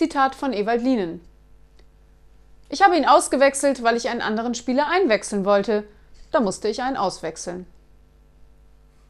Zitat von Ewald Lienen. Ich habe ihn ausgewechselt, weil ich einen anderen Spieler einwechseln wollte. Da musste ich einen auswechseln.